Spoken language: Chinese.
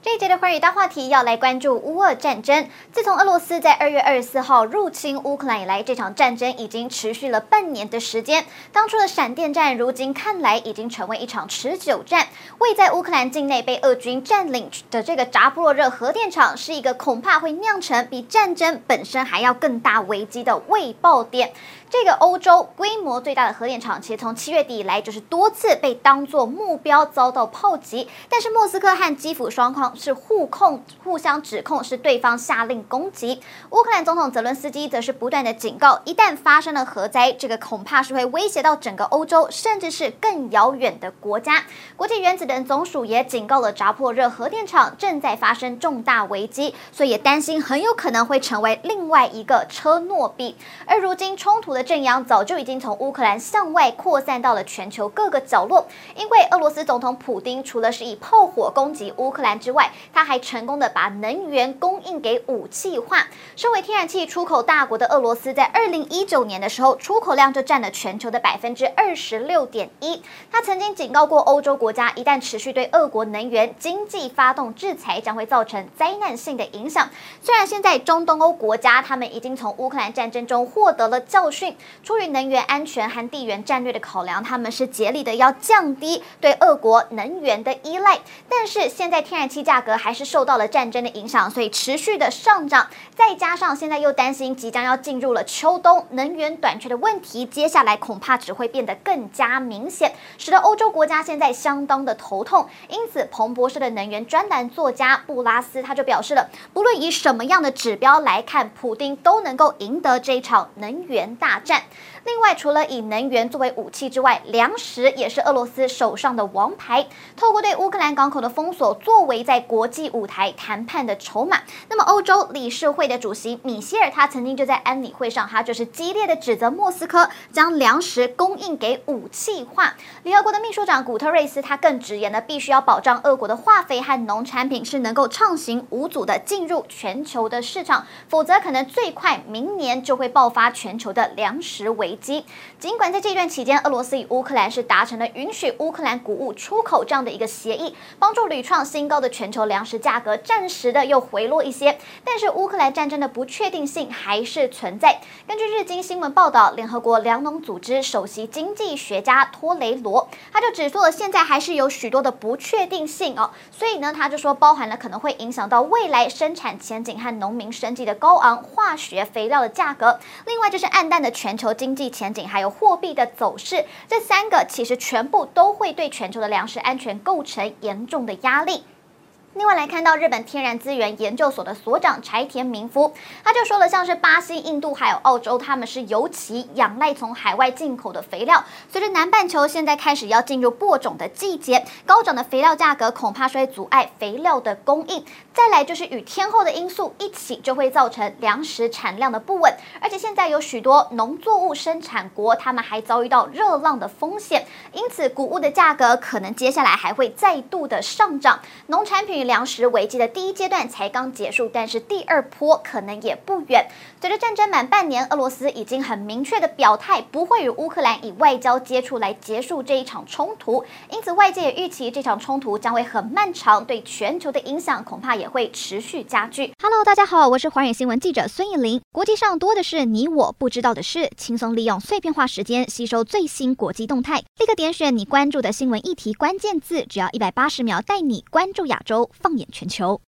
这一节的寰宇大话题要来关注乌俄战争。自从俄罗斯在二月二十四号入侵乌克兰以来，这场战争已经持续了半年的时间。当初的闪电战，如今看来已经成为一场持久战。位在乌克兰境内被俄军占领的这个扎波罗热核电厂，是一个恐怕会酿成比战争本身还要更大危机的未爆点。这个欧洲规模最大的核电厂，其实从七月底以来就是多次被当作目标遭到炮击。但是莫斯科和基辅双方是互控、互相指控是对方下令攻击。乌克兰总统泽伦斯基则是不断的警告，一旦发生了核灾，这个恐怕是会威胁到整个欧洲，甚至是更遥远的国家。国际原子能总署也警告了扎波热核电厂正在发生重大危机，所以也担心很有可能会成为另外一个车诺比。而如今冲突的正央早就已经从乌克兰向外扩散到了全球各个角落，因为俄罗斯总统普丁除了是以炮火攻击乌克兰之外，外他还成功的把能源供应给武器化。身为天然气出口大国的俄罗斯，在二零一九年的时候，出口量就占了全球的百分之二十六点一。他曾经警告过欧洲国家，一旦持续对俄国能源经济发动制裁，将会造成灾难性的影响。虽然现在中东欧国家他们已经从乌克兰战争中获得了教训。出于能源安全和地缘战略的考量，他们是竭力的要降低对俄国能源的依赖。但是现在天然气价格还是受到了战争的影响，所以持续的上涨。再加上现在又担心即将要进入了秋冬，能源短缺的问题，接下来恐怕只会变得更加明显，使得欧洲国家现在相当的头痛。因此，彭博社的能源专栏作家布拉斯他就表示了，不论以什么样的指标来看，普丁都能够赢得这一场能源大战。另外，除了以能源作为武器之外，粮食也是俄罗斯手上的王牌。透过对乌克兰港口的封锁，作为在国际舞台谈判的筹码。那么，欧洲理事会的主席米歇尔，他曾经就在安理会上，他就是激烈的指责莫斯科将粮食供应给武器化。联合国的秘书长古特瑞斯，他更直言呢，必须要保障俄国的化肥和农产品是能够畅行无阻的进入全球的市场，否则可能最快明年就会爆发全球的粮食危机。尽管在这段期间，俄罗斯与乌克兰是达成了允许乌克兰谷物出口这样的一个协议，帮助屡创新高的全全球粮食价格暂时的又回落一些，但是乌克兰战争的不确定性还是存在。根据日经新闻报道，联合国粮农组织首席经济学家托雷罗他就指出了，现在还是有许多的不确定性哦，所以呢，他就说包含了可能会影响到未来生产前景和农民生计的高昂化学肥料的价格，另外就是暗淡的全球经济。前景还有货币的走势，这三个其实全部都会对全球的粮食安全构成严重的压力。另外来看到日本天然资源研究所的所长柴田明夫，他就说了，像是巴西、印度还有澳洲，他们是尤其仰赖从海外进口的肥料。随着南半球现在开始要进入播种的季节，高涨的肥料价格恐怕是会阻碍肥料的供应。再来就是与天候的因素一起，就会造成粮食产量的不稳。而且现在有许多农作物生产国，他们还遭遇到热浪的风险，因此谷物的价格可能接下来还会再度的上涨。农产品。粮食危机的第一阶段才刚结束，但是第二波可能也不远。随着战争满半年，俄罗斯已经很明确的表态，不会与乌克兰以外交接触来结束这一场冲突。因此，外界也预期这场冲突将会很漫长，对全球的影响恐怕也会持续加剧。Hello，大家好，我是华远新闻记者孙艺林。国际上多的是你我不知道的事，轻松利用碎片化时间吸收最新国际动态，立刻点选你关注的新闻议题关键字，只要一百八十秒，带你关注亚洲。放眼全球。